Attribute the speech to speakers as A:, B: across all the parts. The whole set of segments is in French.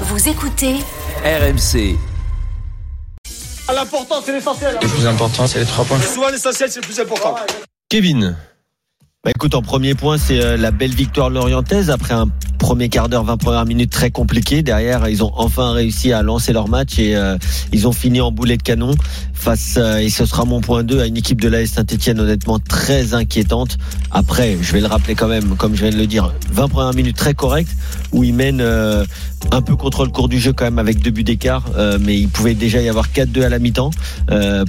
A: Vous écoutez
B: RMC.
C: L'important, c'est l'essentiel.
D: Le plus important, c'est les trois points.
C: Souvent, l'essentiel, c'est le plus important.
E: Kevin. Bah écoute, en premier point, c'est euh, la belle victoire lorientaise après un premier quart d'heure, 20 premières minutes très compliqué. Derrière, ils ont enfin réussi à lancer leur match et euh, ils ont fini en boulet de canon face, euh, et ce sera mon point 2, à une équipe de l'AS Saint-Etienne honnêtement très inquiétante. Après, je vais le rappeler quand même, comme je viens de le dire, 20 premières minutes très correctes où ils mènent un peu contre le cours du jeu quand même avec deux buts d'écart, mais il pouvait déjà y avoir 4-2 à la mi-temps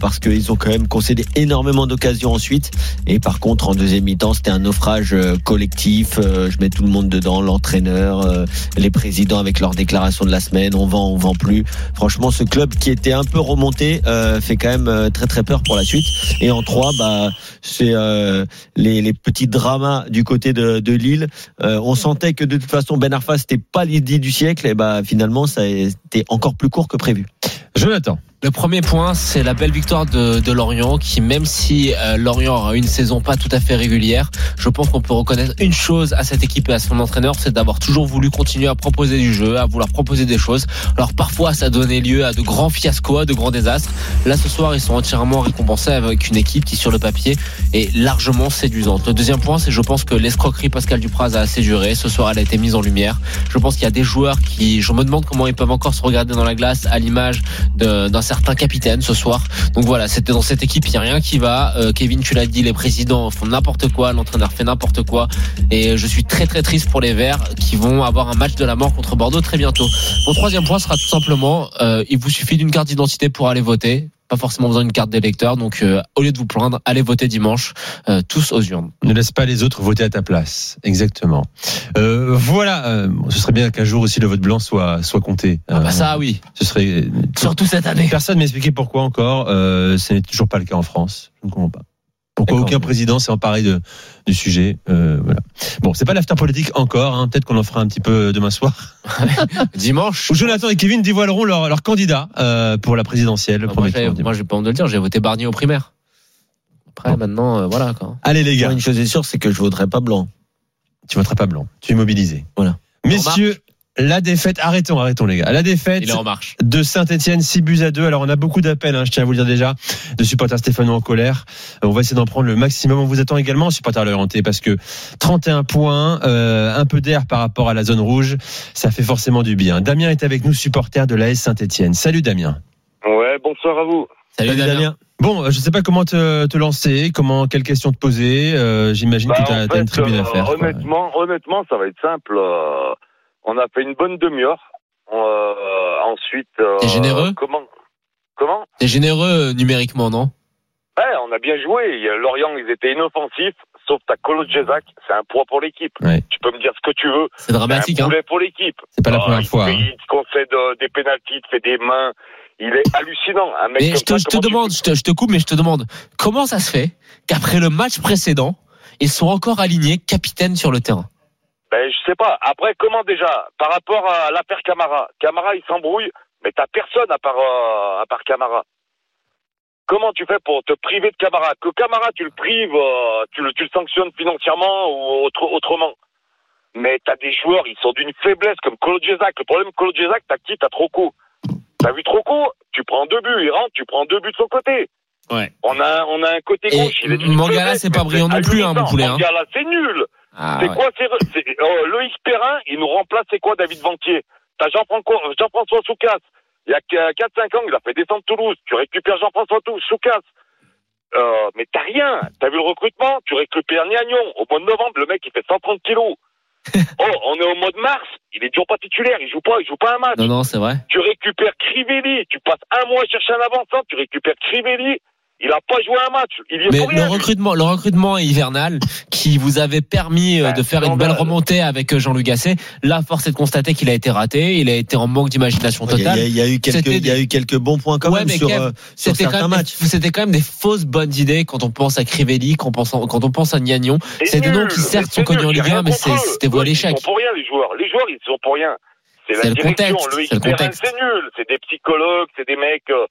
E: parce qu'ils ont quand même concédé énormément d'occasions ensuite. Et par contre, en deuxième mi-temps, c'était un naufrage collectif. Je mets tout le monde dedans, l'entraîneur euh, les présidents avec leurs déclarations de la semaine, on vend, on vend plus. Franchement, ce club qui était un peu remonté euh, fait quand même euh, très très peur pour la suite. Et en 3, bah, c'est les, les, petits dramas du côté de, de Lille. on sentait que de toute façon Ben Arfa c'était pas l'idée du siècle et bah finalement ça a été encore plus court que prévu.
F: Jonathan. Le premier point, c'est la belle victoire de, Lorient, qui même si euh, Lorient a une saison pas tout à fait régulière, je pense qu'on peut reconnaître une chose à cette équipe et à son entraîneur, c'est d'avoir toujours voulu continuer à proposer du jeu, à vouloir proposer des choses. Alors parfois, ça donné lieu à de grands fiascos, à de grands désastres. Là, ce soir, ils sont entièrement récompensés avec une équipe qui, sur le papier, est largement séduisante. Le deuxième point, c'est je pense que l'escroquerie Pascal Dupraz a assez duré. Ce soir, elle a été mise en lumière. Je pense qu'il y a des joueurs qui, je me demande comment ils peuvent encore se regarder dans la glace à l'image d'un certain capitaine ce soir. Donc voilà, c'était dans cette équipe, il n'y a rien qui va. Euh, Kevin, tu l'as dit, les présidents font n'importe quoi, l'entraîneur fait n'importe quoi. Et je suis très très triste pour les Verts qui vont avoir un match de la mort contre Bordeaux très bientôt. Mon troisième point sera tout simplement, euh, il vous suffit d'une carte d'identité pour aller voter pas forcément besoin d'une carte d'électeur. Donc, euh, au lieu de vous plaindre, allez voter dimanche, euh, tous aux urnes.
E: Ne laisse pas les autres voter à ta place. Exactement. Euh, voilà. ce serait bien qu'un jour aussi le vote blanc soit soit compté.
F: Ah bah ça, oui.
E: Ce serait
F: surtout cette année.
E: Personne m'a expliqué pourquoi encore. ce n'est toujours pas le cas en France. Je ne comprends pas. Pourquoi aucun président s'est emparé de, du sujet euh, voilà. Bon, c'est pas l'after politique encore. Hein. Peut-être qu'on en fera un petit peu demain soir.
F: Dimanche.
E: Où Jonathan et Kevin dévoileront leur, leur candidat euh, pour la présidentielle.
F: Ah, moi, moi, j'ai pas honte de le dire. J'ai voté Barnier au primaire. Après, maintenant, euh, voilà. Quoi.
E: Allez les gars.
G: une chose est sûre, c'est que je voterai pas blanc.
E: Tu voteras pas blanc. Tu es mobilisé.
G: Voilà.
E: Messieurs, la défaite, arrêtons, arrêtons les gars. La défaite de Saint-Etienne, 6 buts à 2. Alors on a beaucoup d'appels, hein, je tiens à vous le dire déjà, de supporters stéphanois en colère. On va essayer d'en prendre le maximum. On vous attend également, supporters l'orienté, parce que 31 points, euh, un peu d'air par rapport à la zone rouge, ça fait forcément du bien. Damien est avec nous, supporter de l'AS Saint-Etienne. Salut Damien.
H: Ouais, bonsoir à vous.
E: Salut, Damien. Bon, je sais pas comment te, te lancer, comment, quelles questions te poser. Euh, j'imagine que
H: bah,
E: tu as, une tribune à faire.
H: Honnêtement, honnêtement, ça va être simple. Euh, on a fait une bonne demi-heure. Euh, ensuite. Euh,
F: T'es généreux
H: Comment Comment?
F: T'es généreux euh, numériquement, non?
H: Ouais, on a bien joué. Lorient, ils étaient inoffensifs, sauf ta Colo Jezak, c'est un poids pour l'équipe. Tu peux me dire ce que tu veux.
F: C'est dramatique,
H: un
F: hein.
H: pour l'équipe.
E: C'est pas la première fois.
H: Il hein. concède des pénalties, il fait des mains. Il est hallucinant. Un mec
F: je te, je te demande, je, te, je te coupe, mais je te demande, comment ça se fait qu'après le match précédent, ils sont encore alignés capitaine sur le terrain?
H: Ben, je sais pas. Après, comment déjà? Par rapport à l'affaire Camara. Camara, il s'embrouille, mais t'as personne à part, euh, à part Camara. Comment tu fais pour te priver de Camara? Que Camara, tu le prives, euh, tu, le, tu le sanctionnes financièrement ou autre, autrement. Mais t'as des joueurs, ils sont d'une faiblesse comme Colo Le problème, Colo t'as qui? T'as Troco. T'as vu Troco Tu prends deux buts, il rentre, tu prends deux buts de son côté.
F: Ouais.
H: On a, on a un côté gauche.
F: Et Mangala, c'est pas brillant non plus, hein, mon poulet. Hein.
H: Mangala, c'est nul. Ah, c'est quoi c'est, oh, Loïc Perrin, il nous remplace, c'est quoi David Vantier? T'as Jean-François, Jean-François Soucas. Il y a 4-5 ans, il a fait descendre Toulouse. Tu récupères Jean-François Soucas. Euh, mais t'as rien. T'as vu le recrutement? Tu récupères Niagnon. Au mois de novembre, le mec, il fait 130 kilos. oh, on est au mois de mars. Il est toujours pas titulaire. Il joue pas, il joue pas un match.
F: Non, non, c'est vrai.
H: Tu récupères Crivelli. Tu passes un mois à chercher un avançant. Tu récupères Crivelli. Il a pas joué un match. Il y est
F: Mais
H: pour
F: le
H: rien. lui.
F: recrutement, le recrutement hivernal qui vous avait permis euh, de faire une belle remontée avec euh, Jean-Luc Gasset, là, force est de constater qu'il a été raté. Il a été en manque d'imagination
E: Il y, a,
F: totale.
E: il y a eu quelques, il y a eu quelques bons points quand
F: Ouais,
E: même sur,
F: Kev,
E: euh, sur
F: C'était quand,
E: certains
F: même
E: matchs.
F: c'était quand même des fausses bonnes idées quand on pense à Crivelli, quand on pense, en- quand on pense à Niagnon. C'est des noms qui certes sont connus en Ligue 1,
H: rien
F: mais c'était voué à
H: Eux,
F: l'échec.
H: Ils sont pour rien, les joueurs. Les joueurs, ils sont pour rien. C'est la
F: le
H: direction.
F: contexte,
H: Le
F: c'est le
H: terrain,
F: contexte.
H: c'est nul. C'est des psychologues, c'est des mecs. euh,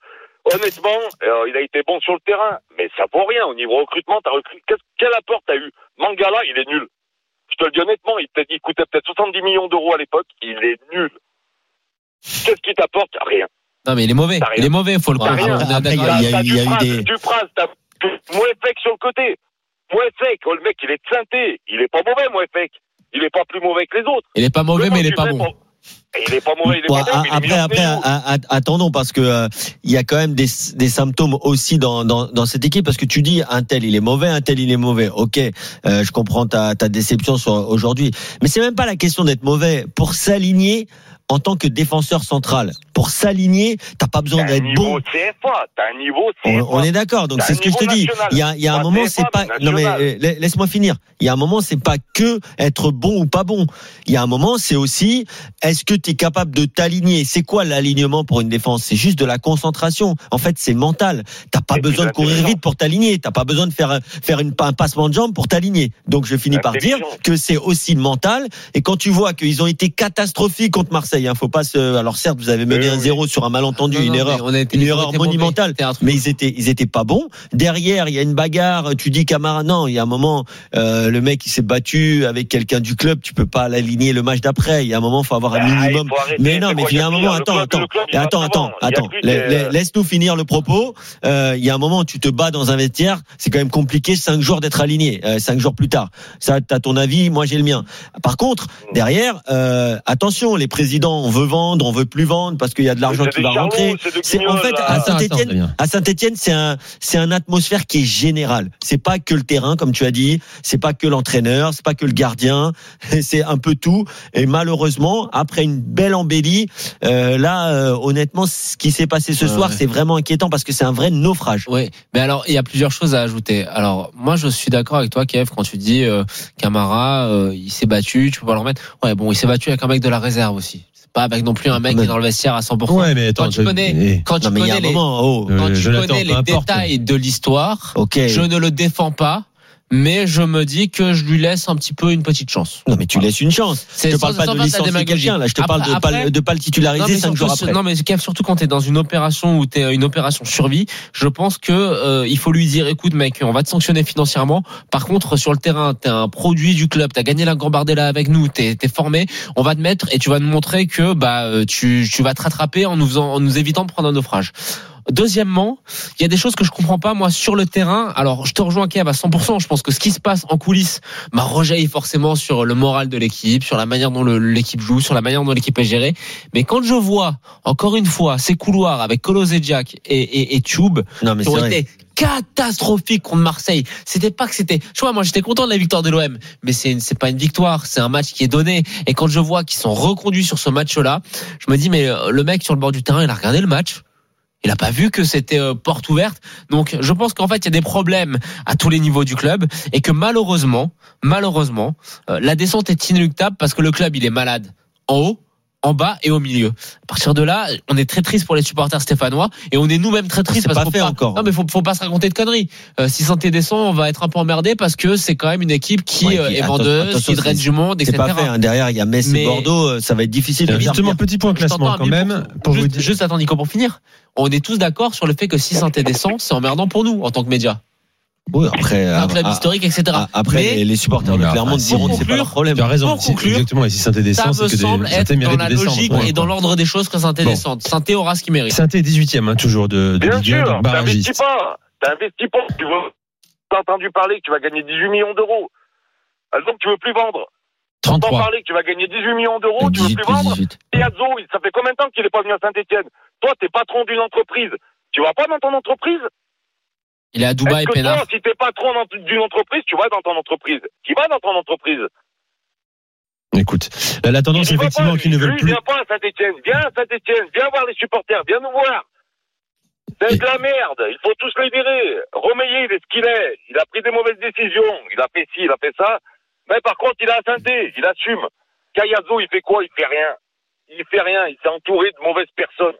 H: honnêtement, euh, il a été bon sur le terrain, mais ça vaut rien. Au niveau recrutement, t'as recruté. Quel apport t'as eu? Mangala, il est nul. Je te le dis honnêtement, il, il coûtait peut-être 70 millions d'euros à l'époque. Il est nul. Qu'est-ce qu'il t'apporte? Rien.
F: Non, mais il est mauvais. Il est mauvais, faut le
E: Après, il y a- il eu- il des-
H: Dupraz, t'as Mouefek sur le côté. Mouefek, oh, le mec, il est de synthé. Il est pas mauvais, Mouefek. Il est pas plus mauvais que les autres.
F: Il est pas mauvais, mais il est pas bon.
H: Et Il est pas mauvais, il est pas
E: après, après, attendons parce que euh, il y a quand même des, des symptômes aussi dans, dans, dans cette équipe parce que tu dis un tel il est mauvais, un tel il est mauvais. Ok, euh, je comprends ta, ta déception sur aujourd'hui, mais c'est même pas la question d'être mauvais. Pour s'aligner en tant que défenseur central. Pour s'aligner, t'as pas besoin d'être bon.
H: CFA, un niveau
E: On,
H: CFA.
E: on est d'accord, donc c'est ce que je te dis. Il y a, il y a un moment, c'est pas.
H: mais
E: Non mais euh, la- laisse-moi finir. Il y a un moment, c'est pas que être bon ou pas bon. Il y a un moment, c'est aussi est-ce que tu es capable de t'aligner? C'est quoi l'alignement pour une défense? C'est juste de la concentration. En fait, c'est mental. T'as pas besoin de courir vite pour t'aligner. T'as pas besoin de faire faire une, un passement de jambe pour t'aligner. Donc je finis par dire que c'est aussi mental. Et quand tu vois qu'ils ont été catastrophiques contre Marseille, hein, faut pas se. Alors certes, vous avez mené
H: Oui,
E: un
H: oui.
E: zéro sur un malentendu,
F: Non,
E: une
F: non,
E: erreur une erreur monumentale.
F: C'était un truc
E: Mais ils étaient, ils étaient pas bons. Derrière, il y a une bagarre. Tu dis Camara, non. Il y a un moment, euh, le mec il s'est battu avec quelqu'un du club. Tu peux pas l'aligner le match d'après. Il y a un moment, faut avoir un
H: Ah,
E: minimum.
H: arrêter,
E: Mais non, mais il y a un moment.
H: club,
E: Attends, attends,
H: club,
E: attends, attends, Laisse-nous finir le propos. Euh, Il y a un moment, tu te bats dans un vestiaire. C'est quand même compliqué cinq jours d'être aligné. euh, cinq jours plus tard. Ça, t'as ton avis. Moi, j'ai le mien. Par contre, derrière, attention, les présidents, on veut vendre, on veut plus vendre parce qu'il y a de l'argent qui va rentrer.
H: c'est
E: en fait
H: là.
E: à Saint-Étienne. À Saint-Etienne, c'est un, c'est un atmosphère qui est général. C'est pas que le terrain, comme tu as dit. C'est pas que l'entraîneur. C'est pas que le gardien. C'est un peu tout. Et malheureusement, après une belle embellie, euh, là, euh, honnêtement, ce qui s'est passé ce soir,
F: ouais.
E: c'est vraiment inquiétant parce que c'est un vrai naufrage.
F: Oui, mais alors il y a plusieurs choses à ajouter. Alors moi je suis d'accord avec toi Kev quand tu dis euh, Camara euh, il s'est battu, tu peux pas le remettre. Ouais bon il s'est battu avec un mec de la réserve aussi. Pas avec non plus un mec qui est dans le vestiaire à 100%.
I: Ouais, mais attends,
F: quand tu
I: je-
F: connais, quand tu
E: Non,
F: connais les,
E: moment, oh.
F: Quand tu
I: Jonathan,
F: connais
I: peu
F: les
I: importe.
F: détails de l'histoire,
E: Ok.
F: je ne le défends pas, mais je me dis que je lui laisse un petit peu une petite chance.
E: Non, mais tu laisses une chance. Je te parle pas de licencier quelqu'un, là. Je te
F: Après-
E: parle de
F: après-
E: de pas le titulariser
F: mais,
E: cinq jours
F: surtout,
E: après.
F: non mais Kev, surtout quand t'es dans une opération où t'es une opération survie, je pense que euh, il faut lui dire écoute mec, on va te sanctionner financièrement. Par contre sur le terrain, t'es un produit du club, t'as gagné la Gambardella avec nous, t'es es formé, on va te mettre et tu vas nous montrer que bah euh, tu tu vas te rattraper en nous faisant, en nous évitant de prendre un naufrage. Deuxièmement, il y a des choses que je comprends pas moi sur le terrain. Alors, je te rejoins Kev à 100%. Je pense que ce qui se passe en coulisses bah, rejaillit forcément sur le moral de l'équipe, sur la manière dont l'équipe joue, sur la manière dont l'équipe est gérée. Mais quand je vois encore une fois ces couloirs avec Kolozejak et, et, et Tube
E: Non, mais
F: qui ont
E: vrai.
F: été catastrophiques contre Marseille. C'était pas que c'était. Je vois, moi j'étais content de la victoire de l'OM, mais c'est c'est pas une victoire, c'est un match qui est donné. Et quand je vois qu'ils sont reconduits sur ce match-là, je me dis mais euh, le mec sur le bord du terrain, il a regardé le match. Il a pas vu que c'était euh, porte ouverte. Donc je pense qu'en fait il y a des problèmes à tous les niveaux du club et que malheureusement, malheureusement, euh, la descente est inéluctable parce que le club il est malade en haut, en bas et au milieu. À partir de là, on est très triste pour les supporters stéphanois et on est nous-mêmes très tristes
E: C'est
F: parce
E: pas
F: qu'on
E: fait
F: pas-
E: encore.
F: Non mais faut, faut pas se raconter de conneries. Euh, si Santé descend, on va être un peu emmerdé parce que c'est quand même une équipe qui
E: Ouais,
F: euh, est vendeuse, qui draine du monde,
E: C'est
F: etc.
E: pas fait. hein. Derrière, il y a Metz
F: Mais-
E: et Bordeaux. euh, Ça va être difficile de
I: Justement, petit point classement quand même. Pour vous
F: juste,
I: dire.
F: juste attends Nico pour finir. On est tous d'accord sur le fait que si Santé descend, c'est emmerdant pour nous en tant que média.
E: Oui, après,
F: Un club historique, etc.
E: après
F: Mais
E: les, supporters de Clermont diront que c'est pas
F: conclure,
E: leur problème.
I: Tu as raison.
F: pour conclure,
I: exactement. Et si Saint-Étienne
F: ça
I: descend,
F: me
I: c'est que
F: semble
I: des
F: être
I: Saint-Étienne
F: dans
I: mérite
F: la
I: de descendre.
F: logique et dans l'ordre des choses que Saint-Étienne
I: Bon.
F: descende. Saint-Étienne aura ce qu'il mérite.
I: Saint-Étienne est 18e, hein, toujours de, de
H: Bien
I: Ligue 1,
H: sûr, t'investis pas. T'investis pas. Tu vois, t'as entendu parler que tu vas gagner 18 millions d'euros. Ah, Donc tu veux plus vendre. T'entends
I: 33.
H: parler que tu vas gagner 18 millions d'euros, tu veux
E: 18
H: plus vendre.
E: 18.
H: Piazzo, ça fait combien de temps qu'il est pas venu à Saint-Etienne Toi, t'es patron d'une entreprise. Tu vas pas dans ton entreprise?
F: Il est à Dubaï,
H: Est-ce que
F: Pénard.
H: toi, si t'es patron d'une entreprise, tu vas dans ton entreprise Tu vas dans ton entreprise.
I: Écoute, la, la tendance
H: Il
I: effectivement
H: pas,
I: qu'ils ne veulent plus.
H: Viens pas à Saint-Etienne. Viens à Saint-Etienne. Viens voir les supporters. Viens nous voir. C'est
I: Et-
H: de la merde. Il faut tous les virer. Romeyer, il est ce qu'il est. Il a pris des mauvaises décisions. Il a fait ci, il a fait ça. Mais par contre, il a synthé. Il assume. Kayazo, il fait quoi? Il fait rien. Il fait rien. Il s'est entouré de mauvaises personnes.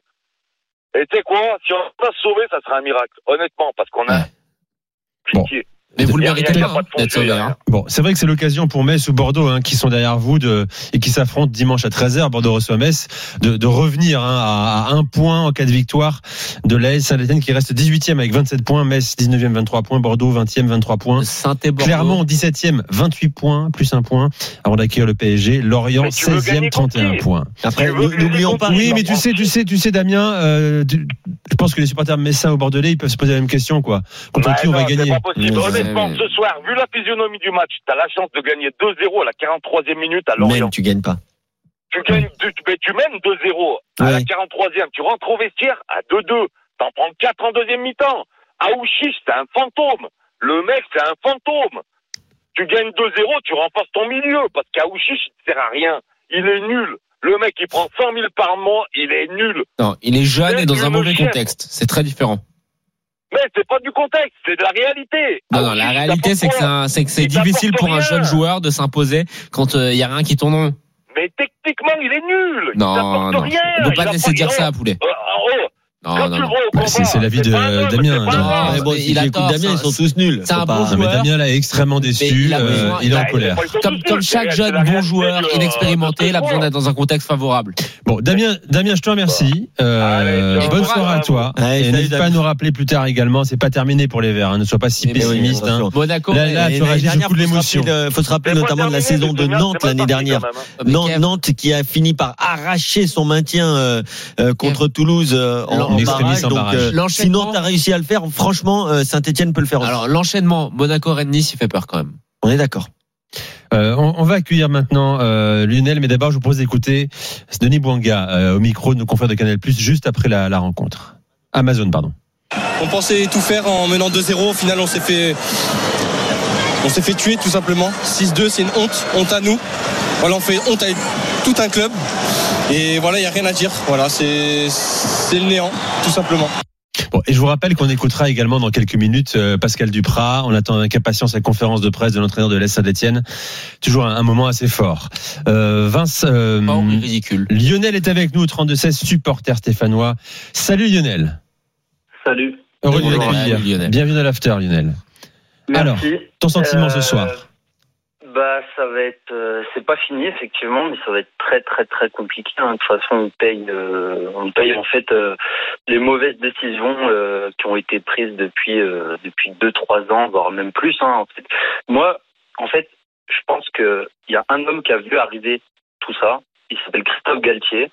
H: Et tu sais quoi? Si on va se sauver, ça sera un miracle. Honnêtement, parce qu'on a
I: Ouais. Bon.
F: Mais vous le méritez pas
H: de
F: d'être
H: de
F: sauvé. hein.
I: Bon, c'est vrai que c'est l'occasion pour Metz ou Bordeaux, hein, qui sont derrière vous de, et qui s'affrontent dimanche à 13h, Bordeaux reçoit Metz, de, de revenir hein, à, à un point en cas de victoire de l'AS Saint-Etienne qui reste 18e avec 27 points, Metz 19e 23 points, Bordeaux 20e 23 points.
F: Saint-Bordeaux.
I: Clermont 17e 28 points plus un point avant d'accueillir le PSG, Lorient
H: Mais tu veux
I: 16e
H: gagner
I: 31
H: contre qui
I: points.
E: Après, n'oublions pas.
I: Oui, mais tu sais, tu sais, tu sais, Damien, euh, tu- je pense que les supporters messins au Bordelais, ils peuvent se poser la même question, quoi. Contre
H: Bah
I: qui on va gagner
F: mais-
H: ce soir, vu la physionomie du match, t'as la chance de gagner 2-0 à la 43e minute à Lorient.
E: Même, tu gagnes pas.
H: Tu gagnes, tu, mais tu mènes 2-0 à la
E: Ouais.
H: 43e. Tu rentres au vestiaire à 2-2. T'en prends 4 en deuxième mi-temps. Aouchiche, c'est un fantôme. Le mec, c'est un fantôme. Tu gagnes 2-0, tu renforces ton milieu parce qu'Aouchiche, il ne sert à rien. Il est nul. Le mec, il prend 100 000 par mois, il est nul.
F: Non, il est jeune et dans un mauvais contexte. C'est très différent.
H: Mais c'est pas du contexte, c'est de la réalité.
F: Non, non, la
H: il
F: réalité, c'est que c'est
H: Il
F: difficile pour un
H: rien.
F: jeune joueur de s'imposer quand il y a rien qui tourne.
H: Mais techniquement, il est nul. il
F: Non,
H: t'apporte
F: non.
H: rien.
F: On peut
H: Il
F: pas te laisser dire ça, poulet.
H: Euh, oh,
F: Non, non, non.
I: Bah, c'est- c'est l'avis de Damien.
F: Non,
E: bon, si
F: il a
E: tu écoutes
F: tort,
E: Damien, ils sont tous nuls.
F: c'est un bon
E: pas-
I: Non, mais
F: joueur.
I: Damien là est extrêmement déçu,
F: il a
I: euh, il est en
H: Bah,
I: colère.
F: Comme, chaque jeune bon joueur
H: de-
F: inexpérimenté, il a besoin d'être dans un contexte favorable.
I: Bon, Damien, Damien, je te remercie. Euh,
H: Allez, ciao.
I: bonne soirée à toi. Et n'hésite pas à nous rappeler plus tard également. C'est pas terminé pour les Verts. hein. Ne sois pas si
F: Mais oui,
I: pessimiste. hein.
F: Monaco,
I: Là, là, tu réagis beaucoup de
E: faut se
I: l'émotion.
E: rappeler, euh, faut se rappeler
H: Mais faut
E: notamment de la saison de Nantes l'année dernière.
H: hein.
E: Nantes, qui a fini par arracher son maintien euh, euh, contre Toulouse euh, en, en
I: extremis
E: barrage.
I: en
E: Donc,
I: barrage.
E: euh, si
F: L'enchaînement-
E: Nantes a réussi à le faire, franchement, euh, Saint-Etienne peut le faire aussi.
F: Alors, l'enchaînement Monaco-Rennes-Nice, il fait peur quand même.
E: On est d'accord.
I: Euh, on, on va accueillir maintenant euh, Lionel, mais d'abord je vous propose d'écouter Denis Bouanga euh, au micro de nos confrères de Canal Plus juste après la, la rencontre. Amazon, pardon.
B: On pensait tout faire en menant 2-0. Au final, on s'est fait, on s'est fait tuer tout simplement. 6-2, c'est une honte, honte à nous. Voilà, on fait honte à tout un club. Et voilà, il n'y a rien à dire. Voilà, c'est, c'est le néant, tout simplement.
I: Bon, et je vous rappelle qu'on écoutera également dans quelques minutes euh, Pascal Duprat. On attend avec impatience la conférence de presse de l'entraîneur de l'Est Saint-Etienne. Toujours un, un moment assez fort. Euh, Vince, euh,
F: Pas ridicule.
I: Lionel est avec nous au 32-16, supporter stéphanois. Salut Lionel.
D: Salut.
I: Heureux.
F: Lionel.
I: Bienvenue à l'after Lionel. Alors,
D: Merci.
I: ton sentiment ce
D: Euh,
I: soir
D: Bah, ça va être, euh, c'est pas fini effectivement, mais ça va être très très très compliqué. hein. De toute façon, on paye, euh, on paye en fait euh, les mauvaises décisions qui ont été prises depuis depuis deux trois ans, voire même plus. hein. Moi, en fait, je pense que il y a un homme qui a vu arriver tout ça. Il s'appelle Christophe Galtier.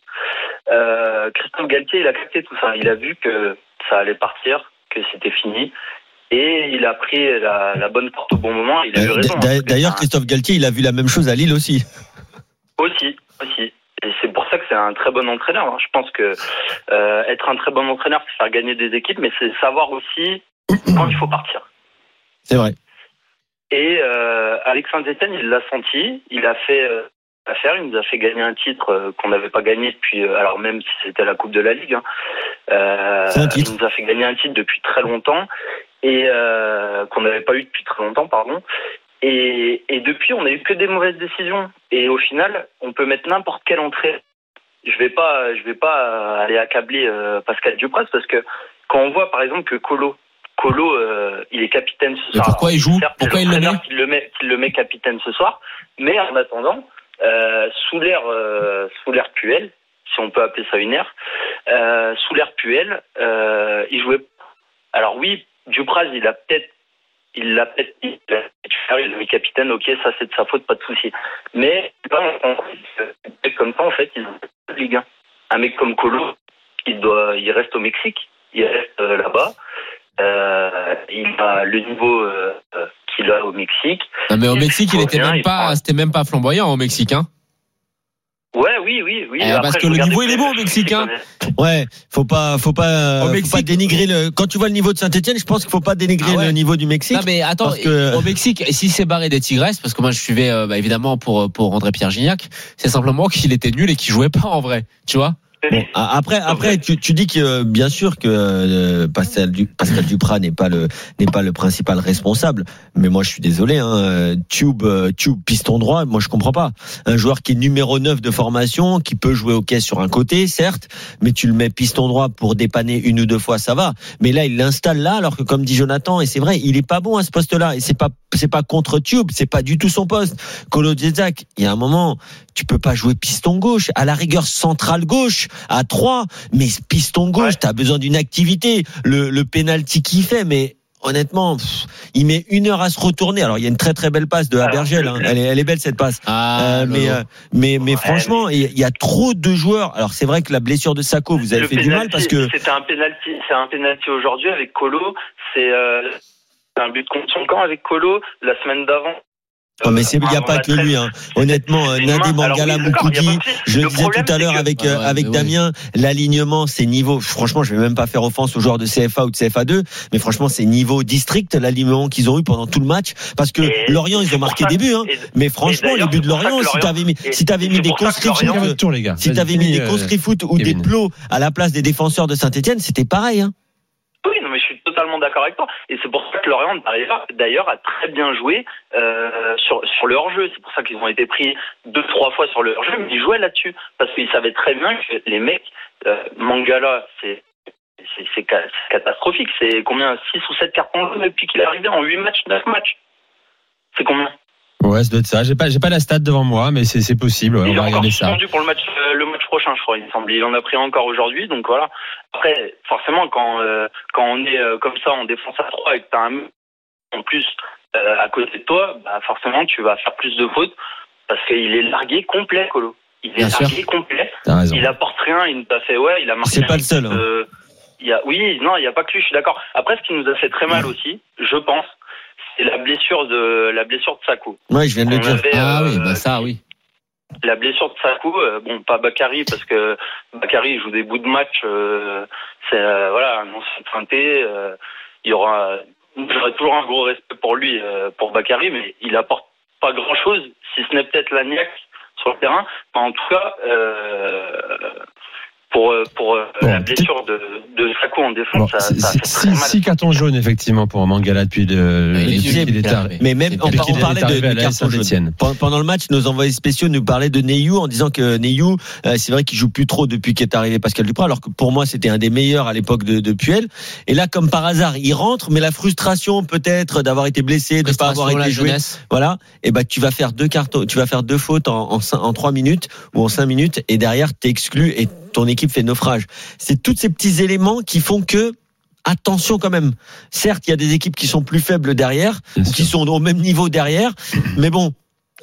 D: Christophe Galtier, il a capté tout ça. Il a vu que ça allait partir, que c'était fini. Et il a pris la, la bonne porte au bon moment. Il a eu raison. hein.
E: D'ailleurs, Christophe Galtier, il a vu la même chose à Lille aussi.
D: Aussi, aussi. Et c'est pour ça que c'est un très bon entraîneur. hein. Je pense que euh, être un très bon entraîneur, c'est faire gagner des équipes, mais c'est savoir aussi quand il faut partir.
E: C'est vrai.
D: Et euh, Alexandre Etienne, il l'a senti. Il a fait euh, affaire. Il nous a fait gagner un titre euh, qu'on n'avait pas gagné depuis. alors même si c'était la Coupe de la Ligue, hein.
E: C'est un titre.
D: il nous a fait gagner un titre depuis très longtemps et euh, qu'on n'avait pas eu depuis très longtemps, pardon. Et, et depuis, on n'a eu que des mauvaises décisions. Et au final, on peut mettre n'importe quelle entrée. Je vais pas, je vais pas aller accabler euh, Pascal Dupras parce que quand on voit par exemple que Colo, Colo, euh, il est capitaine ce
F: Mais
D: soir.
F: pourquoi il joue
D: Certes,
F: Pourquoi il le met
D: l'entraîneur qui le met, qui le met capitaine ce soir. Mais en attendant, euh, sous l'ère, euh, sous l'ère Puel, si on peut appeler ça une ère, euh, sous l'ère Puel, euh, il jouait. Alors oui, Dupraz, il a peut-être, il l'a peut-être, il il l'a mis capitaine. Ok, ça c'est de sa faute, pas de souci. Mais là, on- mec comme ça, en fait, ils ont Ligue 1. Un mec comme Colo, il doit, il reste au Mexique, il reste euh, là-bas. Euh, il a le niveau euh, euh, qu'il a au Mexique.
F: Non, mais au Mexique, il était
D: revient,
F: même
D: il
F: pas, c'était même pas flamboyant au Mexique, hein.
D: Ouais, oui, oui, oui.
F: Eh,
D: Après,
F: parce que le niveau, il est bon au Mexique, hein.
E: Ouais, faut pas, faut pas,
F: Au
E: faut
F: Mexique-
E: pas dénigrer le. Quand tu vois le niveau de Saint-Etienne, je pense qu'il faut pas dénigrer
F: Ah ouais.
E: le niveau du Mexique.
F: Non mais attends,
E: parce que-
F: au Mexique, si c'est barré des Tigresses, parce que moi je suivais euh, bah, évidemment pour pour André Pierre Gignac, c'est simplement qu'il était nul et qu'il jouait pas en vrai, tu vois.
E: Bon, après, après, tu, tu dis que euh, bien sûr que euh, Pascal, Pascal Duprat n'est pas le n'est pas le principal responsable, mais moi je suis désolé. Hein, euh, Tube, Tube, piston droit, moi je comprends pas. Un joueur qui est numéro 9 de formation, qui peut jouer au quai sur un côté, certes, mais tu le mets piston droit pour dépanner une ou deux fois, ça va. Mais là, il l'installe là, alors que comme dit Jonathan, et c'est vrai, il est pas bon à ce poste-là. Et c'est pas c'est pas contre Tube, c'est pas du tout son poste. Djezak, il y a un moment, tu peux pas jouer piston gauche, à la rigueur centrale gauche, à 3, mais piston gauche, tu as besoin d'une activité. Le, le penalty qu'il fait, mais honnêtement, pff, il met une heure à se retourner. Alors il y a une très très belle passe de Abergel, hein. elle, est, elle est belle cette passe.
F: Ah,
E: Euh, mais, euh, mais mais franchement, il y a- il y a trop de joueurs. Alors c'est vrai que la blessure de Sako, vous avez
D: Le
E: fait du mal
D: penalty,
E: parce que
D: c'était un penalty, c'est un penalty aujourd'hui avec Colo. C'est euh, un but contre son camp avec Colo la semaine d'avant.
E: Oh, mais c'est il n'y a pas que lui. Hein. Honnêtement, euh.
D: Alors
E: Mangala Moukoudi, je le disais tout à l'heure avec
F: Ouais,
E: euh, avec
F: oui.
E: Damien, l'alignement, c'est niveau. Franchement, je vais même pas faire offense aux joueurs de CFA ou de CFA2, mais franchement, c'est niveau district l'alignement qu'ils ont eu pendant tout le match. Parce que
D: Et
E: Lorient, ils ont marqué
D: ça-
E: des buts. Hein. Mais franchement, les buts de Lorient, si t'avais mis, si t'avais mis des
I: les gars.
E: si t'avais mis
I: finis,
E: des
I: euh,
E: conscrifoot ou des plots à la place des défenseurs de Saint-Etienne, c'était pareil. Hein.
D: Oui, non, mais je suis totalement d'accord avec toi. Et c'est pour ça que Lorient, d'ailleurs, a très bien joué euh, sur, sur hors-jeu. C'est pour ça qu'ils ont été pris deux, trois fois sur le hors-jeu, mais ils jouaient là-dessus. Parce qu'ils savaient très bien que les mecs, euh, Mangala, c'est c'est catastrophique. C'est combien? 6 ou 7 cartons jaunes depuis qu'il est arrivé en 8 matchs, 9 matchs C'est combien?
I: Ouais, ça doit être ça. J'ai pas, j'ai pas la stat devant moi, mais c'est, c'est possible. ouais,
D: Il
I: on va regarder ça.
D: pour le match, euh, le match prochain, je crois, il me semble. Il en a pris encore aujourd'hui, donc voilà. Après, forcément, quand, euh, quand on est euh, comme ça en défense à 3 et que t'as un en plus euh, à côté de toi, bah forcément, tu vas faire plus de fautes parce qu'il est largué complet, Colo. Il est
F: Bien sûr.
D: largué complet.
I: T'as raison.
D: Il apporte rien, il nous a fait, ouais, il a marqué.
E: C'est pas le seul, hein.
D: euh, il y a, oui, non, il n'y a pas que lui, je suis d'accord. Après, ce qui nous a fait très mal aussi, je pense, c'est la blessure de la blessure de Sakou.
E: Ouais, je viens de le
D: On
E: dire.
D: avait,
F: Ah
D: euh,
F: oui, bah ça, oui.
D: la blessure de Sakou, euh, bon, pas Bakary parce que Bakary joue des bouts de match. euh, c'est euh, voilà, un ancien pointé. euh, il y aura, j'aurai toujours un gros respect pour lui, euh, pour Bakary, mais il apporte pas grand chose, si ce n'est peut-être l'agnac sur le terrain. Enfin, en tout cas, euh, pour euh, pour euh,
I: Bon,
D: la blessure de, de Sakou en défense,
I: Bon,
D: ça, ça fait très mal.
I: effectivement pour Mangala depuis,
F: il est
I: est arrivé.
E: Mais même, on, on parlait de, de carton jaune. Pendant le match, nos envoyés spéciaux nous parlaient de Neyou en disant que Neyou, euh, c'est vrai qu'il joue plus trop depuis qu'est arrivé Pascal Duprat, alors que pour moi c'était un des meilleurs à l'époque de, de Puel. Et là, comme par hasard, il rentre, mais la frustration peut-être d'avoir été blessé, de ne pas avoir été joué,
F: jeunesse.
E: voilà. Et ben tu vas faire deux cartons, tu vas faire deux fautes en en, cin- en trois minutes ou en cinq minutes, et derrière t'es exclu et ton équipe fait naufrage. C'est tous ces petits éléments qui font que attention quand même. Certes, il y a des équipes qui sont plus faibles derrière, ou qui sont au même niveau derrière, mais bon.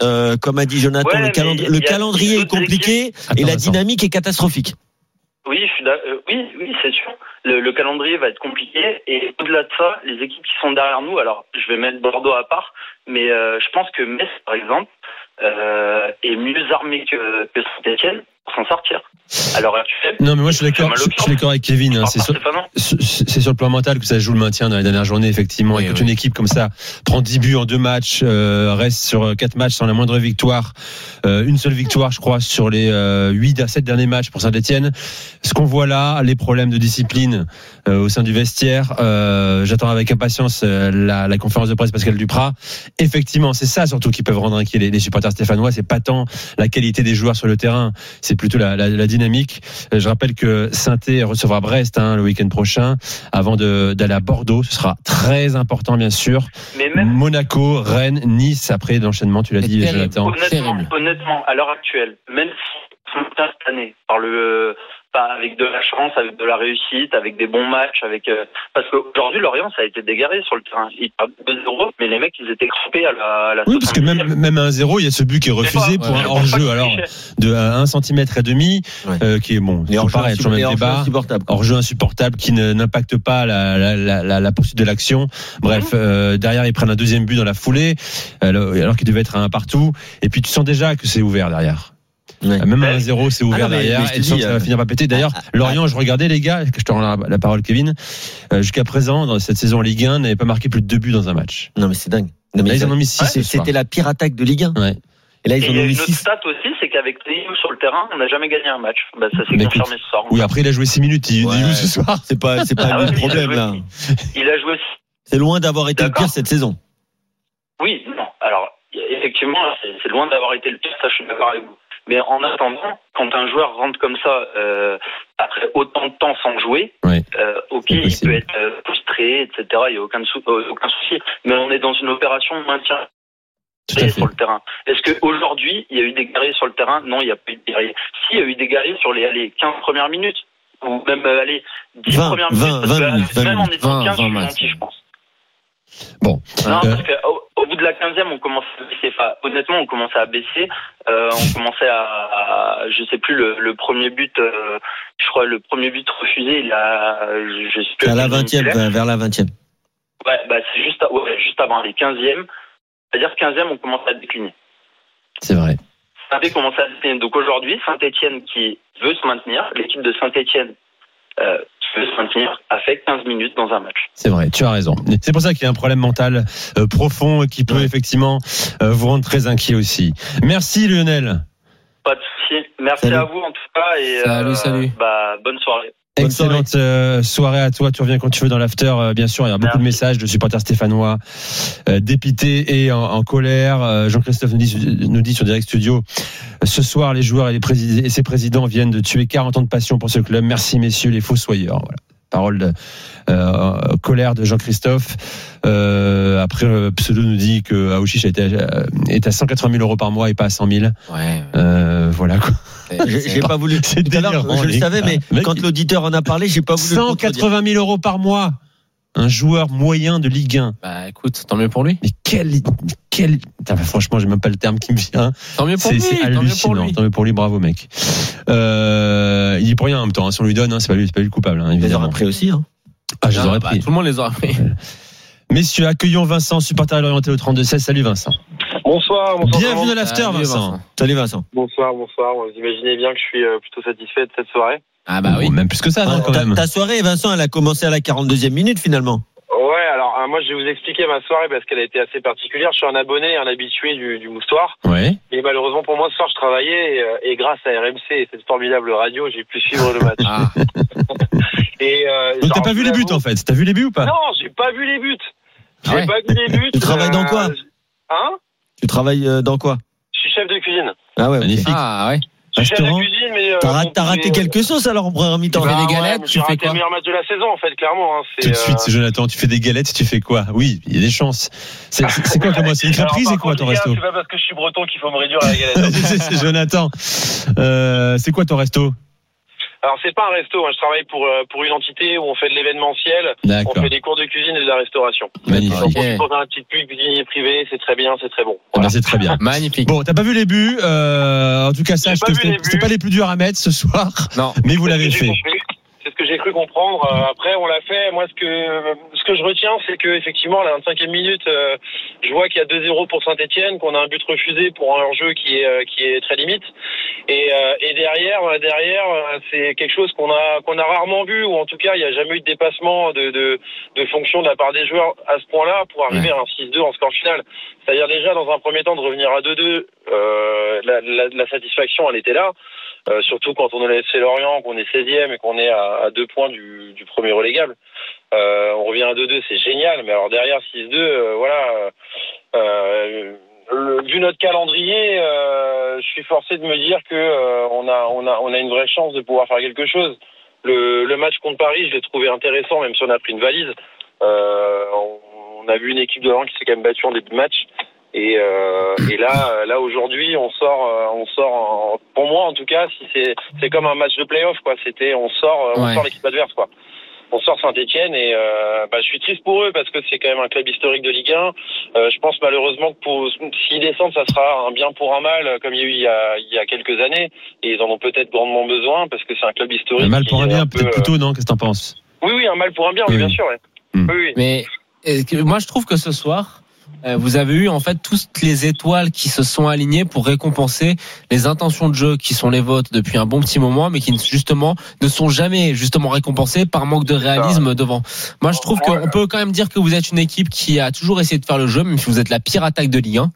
E: euh, comme a dit Jonathan,
D: Ouais,
E: le, calendri- calendrier est compliqué et
I: Attends,
E: la dynamique est catastrophique.
D: Oui, je suis d'ac- euh, oui, oui, c'est sûr. Le, le calendrier va être compliqué et au-delà de ça, les équipes qui sont derrière nous, alors je vais mettre Bordeaux à part, mais euh, je pense que Metz, par exemple, euh, est mieux armé que, que Saint-Etienne s'en sortir. À l'heure actuelle.
I: Non, mais moi je suis
D: C'est
I: d'accord. Je, je suis d'accord avec Kevin. hein, c'est sur, le plan mental que ça joue le maintien dans les dernières journées, effectivement.
F: Oui,
I: et quand
F: oui.
I: une équipe comme ça prend 10 buts en deux matchs, euh, reste sur quatre matchs sans la moindre victoire, euh, une seule victoire, je crois, sur les euh, 8 à 7 derniers matchs pour Saint-Etienne. Ce qu'on voit là, les problèmes de discipline euh, au sein du vestiaire, euh, j'attends avec impatience euh, la, la conférence de presse Pascal Duprat. Effectivement, c'est ça surtout qui peuvent rendre inquiets les, les supporters stéphanois. C'est pas tant la qualité des joueurs sur le terrain, c'est plutôt la, la, la dynamique. Euh, Je rappelle que saint recevra Brest hein, le week-end prochain avant d'aller à Bordeaux. Ce sera très important, bien sûr.
D: Mais même
I: Monaco, Rennes, Nice après l'enchaînement, tu l'as dit,
F: terrible.
I: Jonathan.
D: honnêtement,
F: terrible.
D: honnêtement, à l'heure actuelle, même si cette année par le pas avec de la chance, avec de la réussite, avec des bons matchs, avec euh, parce qu'aujourd'hui Lorient ça a été dégaré sur le terrain. Ils perdent 2-0, mais les mecs ils étaient crampés à la, à la
I: Oui, parce que
D: 70e.
I: même, même à 1-0, il y a ce but qui est refusé
D: pas-
I: pour
F: ouais,
I: un
F: je
I: hors-jeu, alors de 1 cm et demi,
E: Ouais.
I: euh, qui est bon,
E: Les
I: c'est
E: hors-jeux
I: pareil, toujours le
E: les
I: même
E: hors-jeux
I: débat.
E: insupportables.
I: hors-jeu insupportable qui n'impacte pas la, la, la, la, la poursuite de l'action. Bref, euh, derrière ils prennent un deuxième but dans la foulée, alors, alors qu'il devait être un partout. Et puis tu sens déjà que c'est ouvert derrière.
E: Ouais.
I: Même un 1-0, c'est ouvert
E: Ah non, mais-
I: derrière.
E: mais
I: et
E: dis,
I: que ça va
E: euh,
I: finir par péter. D'ailleurs,
E: ah, ah,
I: Lorient, je regardais les gars, je te rends la, la parole, Kevin. euh, Jusqu'à présent, dans cette saison en Ligue 1, n'avait pas marqué plus de deux buts dans un match.
E: Non mais c'est dingue. Non, mais
I: Là, ils en ont mis six.
E: c'est-
I: ce soir.
E: c'était la pire attaque de Ligue 1.
I: Ouais.
E: Et là,
D: Et
E: ils
D: a
E: ont
D: une
E: mis
D: autre
E: 6.
D: stat aussi, c'est qu'avec Théo sur le terrain, on n'a jamais gagné un match. Bah, ça s'est confirmé ce soir.
I: Oui, après, il a joué 6 minutes. Il,
E: Ouais.
I: ce soir.
E: C'est pas, c'est pas
D: Ah ouais,
E: le
D: mais il a
E: problème, là.
D: Il a joué
E: C'est loin d'avoir été le pire cette saison.
D: Oui, non. Alors, effectivement, c'est c'est loin d'avoir été le pire, ça je suis d'accord avec vous. Mais en attendant, quand un joueur rentre comme ça, euh, après autant de temps sans jouer, euh, ok, il
I: possible.
D: peut être euh, frustré, etc. Il n'y a aucun, sou- euh, aucun souci. Mais on est dans une opération de maintien sur le terrain. Est-ce qu'aujourd'hui, il y a eu des guerriers sur le terrain? Non, il n'y a pas eu de guerriers. Si, il y a eu des guerriers sur les allez, 15 premières minutes, ou même euh, allez, 10
E: 20,
D: premières
E: 20,
D: minutes, parce
E: 20
D: que,
E: minutes, 20
D: même en étant
F: 20,
D: 15, je suis
F: 20
D: gentil, je pense.
I: Bon.
D: Non,
I: Euh,
D: parce que au, bout de la 15e, on commence à baisser. Enfin, honnêtement, on commençait à baisser. Euh, on commençait à, à- je sais plus, le, le premier but, euh, je crois, le premier but refusé, il a, je, sais plus.
E: À la
D: quel
E: 20e,
D: minute
E: vers la 20e.
D: Ouais, bah, c'est juste, à- ouais, juste avant les 15e. C'est-à-dire 15e, on commence à décliner.
I: C'est vrai.
D: Saint-Étienne commence à décliner. Donc aujourd'hui, Saint-Etienne qui veut se maintenir, l'équipe de Saint-Etienne euh, qui veut se maintenir, a fait 15 minutes dans un match.
I: C'est vrai, tu as raison. C'est pour ça qu'il y a un problème mental euh, profond qui peut
E: Ouais.
I: effectivement euh, vous rendre très inquiet aussi. Merci Lionel.
D: Pas de souci. Merci
E: Salut.
D: à vous en tout cas et
F: Salut, salut.
D: Bah, bonne soirée.
I: Excellente euh, soirée à toi. Tu reviens quand tu veux dans l'after. euh, bien sûr, il y a beaucoup de messages de supporters stéphanois euh, dépités et en, en colère. Jean-Christophe nous dit, nous dit sur Direct Studio ce soir, les joueurs et, les présidents, et ses présidents viennent de tuer 40 ans de passion pour ce club. Merci messieurs les fossoyeurs. Voilà. Parole de euh, colère de Jean-Christophe. Euh, après, Pseudo nous dit que Aouchiche euh, est à 180 000 euros par mois et pas à 100 000.
F: Ouais.
I: Euh, voilà quoi.
E: J'ai pas voulu. Tout à l'heure,
I: délirant,
E: je le savais, mais
I: Mec,
E: quand l'auditeur en a parlé, j'ai pas voulu. le contredire.
I: 180 000 euros par mois. Un joueur moyen de Ligue 1.
F: Bah écoute, tant mieux pour lui.
I: Mais quel, quel, Putain, franchement, j'ai même pas le terme qui me vient.
F: Tant mieux pour lui.
I: c'est
F: Tant mieux pour
I: hallucinant.
F: lui.
I: Tant mieux pour lui, bravo mec. Euh, il dit pour rien en même temps. hein. Si on lui donne, hein, c'est pas lui, c'est pas lui le coupable. Hein,
E: Ils les
I: évidemment.
E: auraient pris aussi. Hein.
I: Ah, je les aurais
F: bah,
I: pris.
F: Tout le monde les aura pris.
I: Messieurs, accueillons Vincent, supporter à l'orienté au 32 16. Salut Vincent.
C: Bonsoir, bonsoir.
I: Bienvenue à l'after, Vincent.
E: Salut Vincent.
C: Bonsoir, bonsoir. Vous imaginez bien que je suis euh, plutôt satisfait de cette soirée.
F: Ah bah oui.
I: Bon, même plus que ça, non, quand
E: Ta-
I: même.
E: Ta soirée, Vincent, elle a commencé à la 42e minute finalement.
C: Ouais, alors euh, moi je vais vous expliquer ma soirée parce qu'elle a été assez particulière. Je suis un abonné, un habitué du, du moustoir.
I: Ouais.
C: Et malheureusement pour moi ce soir je travaillais et, euh, et grâce à RMC et cette formidable radio, j'ai pu suivre le match.
F: Ah,
C: Et, euh,
I: Donc t'as pas vu les buts en fait. T'as vu les buts ou pas?
C: Non, j'ai pas vu les buts. J'ai
F: Ah ouais.
C: pas vu les buts.
E: Tu travailles dans quoi?
C: Hein?
E: Tu travailles euh, dans quoi?
C: Je suis chef de cuisine.
E: Ah ouais.
I: Magnifique.
F: ah ouais.
C: Je suis chef de cuisine, mais euh,
E: T'as
C: bon,
E: raté
C: mais-
E: quelque chose alors en première mi-temps?
F: Tu fais
C: Bah
F: des galettes, tu
C: j'ai
F: fais
C: raté
F: quoi
C: le meilleur match de la saison en fait, clairement. Hein,
I: Tout de suite,
C: euh,
I: c'est Jonathan. Tu fais des galettes, tu fais quoi? Oui, il y a des chances. C'est quoi comme moi C'est une crêperie, c'est quoi ton resto?
C: C'est pas parce que je suis breton qu'il faut me réduire à la galette.
I: Jonathan. Euh, c'est quoi ton resto?
C: Alors c'est pas un resto, hein, je travaille pour euh, pour une entité où on fait de l'événementiel, on fait des cours de cuisine et de la restauration.
I: Magnifique.
C: Donc on dans un petit pub cuisinier privé, c'est très bien, c'est très bon.
I: Ah bah, c'est très bien.
F: Magnifique.
I: Bon, t'as pas vu les buts. Euh, en tout cas,
C: vu
I: c'était pas les plus durs à mettre ce soir,
F: Non.
I: mais vous l'avez fait.
C: C'est ce que j'ai cru comprendre. Euh, après, on l'a fait. Moi, ce que ce que je retiens, c'est que effectivement, à la 25e minute, euh, je vois qu'il y a 2-0 pour Saint-Etienne, qu'on a un but refusé pour un hors-jeu qui est euh, qui est très limite. Et, euh, et derrière, derrière, c'est quelque chose qu'on a qu'on a rarement vu, ou en tout cas, il n'y a jamais eu de dépassement de, de de fonction de la part des joueurs à ce point-là pour arriver à un 6-2 en score final. C'est-à-dire déjà dans un premier temps de revenir à 2-2, euh, la, la, la satisfaction, elle était là. Euh, surtout quand on est laissé Lorient, qu'on est 16e et qu'on est à, deux points du, premier relégable. Euh, on revient à 2-2, c'est génial. Mais alors derrière 6-2, euh, voilà. Vu notre calendrier, je suis forcé de me dire que on a on a on a une vraie chance de pouvoir faire quelque chose. Le, match contre Paris, je l'ai trouvé intéressant, même si on a pris une valise. On, on a vu une équipe de Lorient qui s'est quand même battue en début de match. Et, euh, et là, là aujourd'hui, on sort, euh, on sort. en- pour moi, en tout cas, si c'est, c'est comme un match de play-off, quoi. C'était, on sort, euh, on
F: Ouais.
C: sort l'équipe adverse, quoi. On sort Saint-Etienne et euh, bah, je suis triste pour eux parce que c'est quand même un club historique de Ligue 1. Euh, je pense malheureusement que pour, s'ils descendent, ça sera un bien pour un mal, euh, comme il y a eu il y a, il y a quelques années. Et ils en ont peut-être grandement besoin parce que c'est un club historique.
I: Un mal pour un bien,
C: peu,
I: peut-être
C: euh,
I: plutôt, non? Qu'est-ce que t'en penses?
C: Oui, oui, un mal pour un bien,
I: Oui,
C: oui, bien sûr. ouais.
I: Hmm.
C: Oui, oui.
F: Mais euh, moi, je trouve que ce soir, euh, vous avez eu en fait toutes les étoiles qui se sont alignées pour récompenser les intentions de jeu qui sont les vôtres depuis un bon petit moment, mais qui justement ne sont jamais justement récompensées par manque de réalisme devant. Moi, je trouve qu'on peut quand même dire que vous êtes une équipe qui a toujours essayé de faire le jeu, même si vous êtes la pire attaque de Ligue 1,